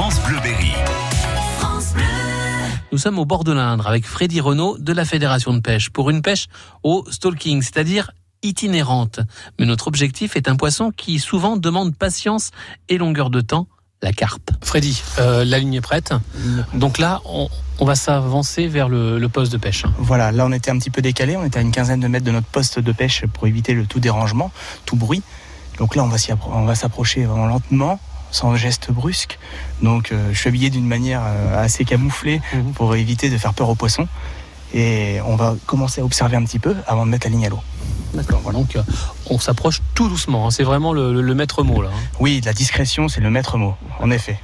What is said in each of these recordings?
France Bleu Berry. Nous sommes au bord de l'Indre avec Freddy Renault de la Fédération de pêche pour une pêche au stalking, c'est-à-dire itinérante. Mais notre objectif est un poisson qui souvent demande patience et longueur de temps, la carpe. Freddy, euh, la ligne est prête. Donc là, on, on va s'avancer vers le, le poste de pêche. Voilà, là on était un petit peu décalé, on était à une quinzaine de mètres de notre poste de pêche pour éviter le tout dérangement, tout bruit. Donc là va on va s'approcher vraiment lentement, sans geste brusque. Donc euh, je suis habillé d'une manière euh, assez camouflée Mhm. pour éviter de faire peur aux poissons. Et on va commencer à observer un petit peu avant de mettre la ligne à l'eau. D'accord. Donc euh, on s'approche tout doucement. hein. C'est vraiment le, le- le maître mot là. hein. Oui, la discrétion, c'est le maître mot, en effet.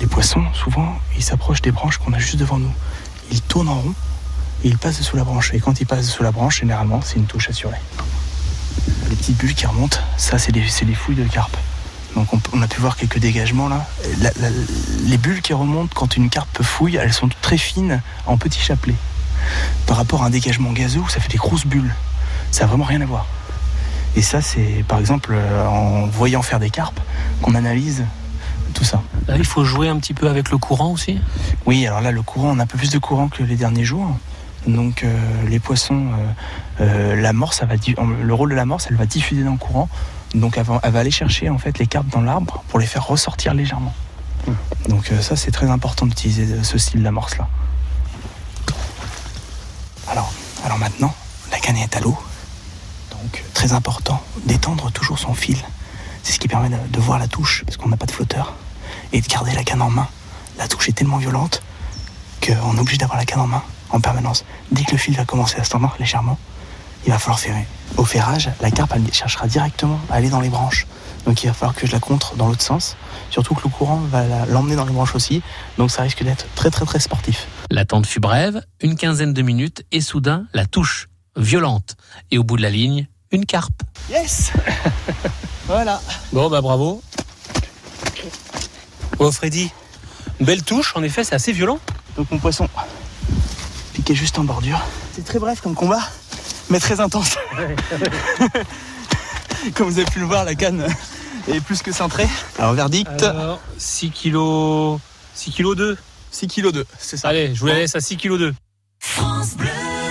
Les poissons, souvent, ils s'approchent des branches qu'on a juste devant nous. Ils tournent en rond et ils passent sous la branche. Et quand ils passent sous la branche, généralement, c'est une touche assurée. Les petites bulles qui remontent, ça, c'est des fouilles de carpe. Donc on, a pu voir quelques dégagements là. La- la- les bulles qui remontent quand une carpe fouille, elles sont très fines en petits chapelets. Par rapport à un dégagement gazeux ça fait des grosses bulles. Ça n'a vraiment rien à voir. Et ça, c'est par exemple euh, en voyant faire des carpes qu'on analyse tout ça. Là, il faut jouer un petit peu avec le courant aussi? Oui, alors là, le courant, on a un peu plus de courant que les derniers jours. Donc euh, les poissons, euh, euh, la ça va le rôle de la morse, elle va diffuser dans le courant. Donc elle va, elle va aller chercher en fait les carpes dans l'arbre pour les faire ressortir légèrement. Donc euh, ça, c'est très important d'utiliser ce style d'amorce là. Alors, alors maintenant, la canne est à l'eau. Donc très important d'étendre toujours son fil. C'est ce qui permet de, de voir la touche parce qu'on n'a pas de flotteur et de garder la canne en main. La touche est tellement violente qu'on est obligé d'avoir la canne en main en permanence. Dès que le fil va commencer à se tendre légèrement, il va falloir ferrer. Au ferrage, la carpe elle cherchera directement à aller dans les branches. Donc il va falloir que je la contre dans l'autre sens. Surtout que le courant va l'emmener dans les branches aussi. Donc ça risque d'être très très très sportif. L'attente fut brève, une quinzaine de minutes, et soudain, la touche, violente. Et au bout de la ligne, une carpe. Yes Voilà. Bon, bah bravo. Oh, Freddy, belle touche, en effet, c'est assez violent. Donc mon poisson juste en bordure. C'est très bref comme combat, mais très intense. comme vous avez pu le voir, la canne est plus que cintrée. Alors verdict, Alors, 6 kg... 6 kg 2. 6 kg 2, c'est ça. Allez, je vous la laisse à 6 kg 2. France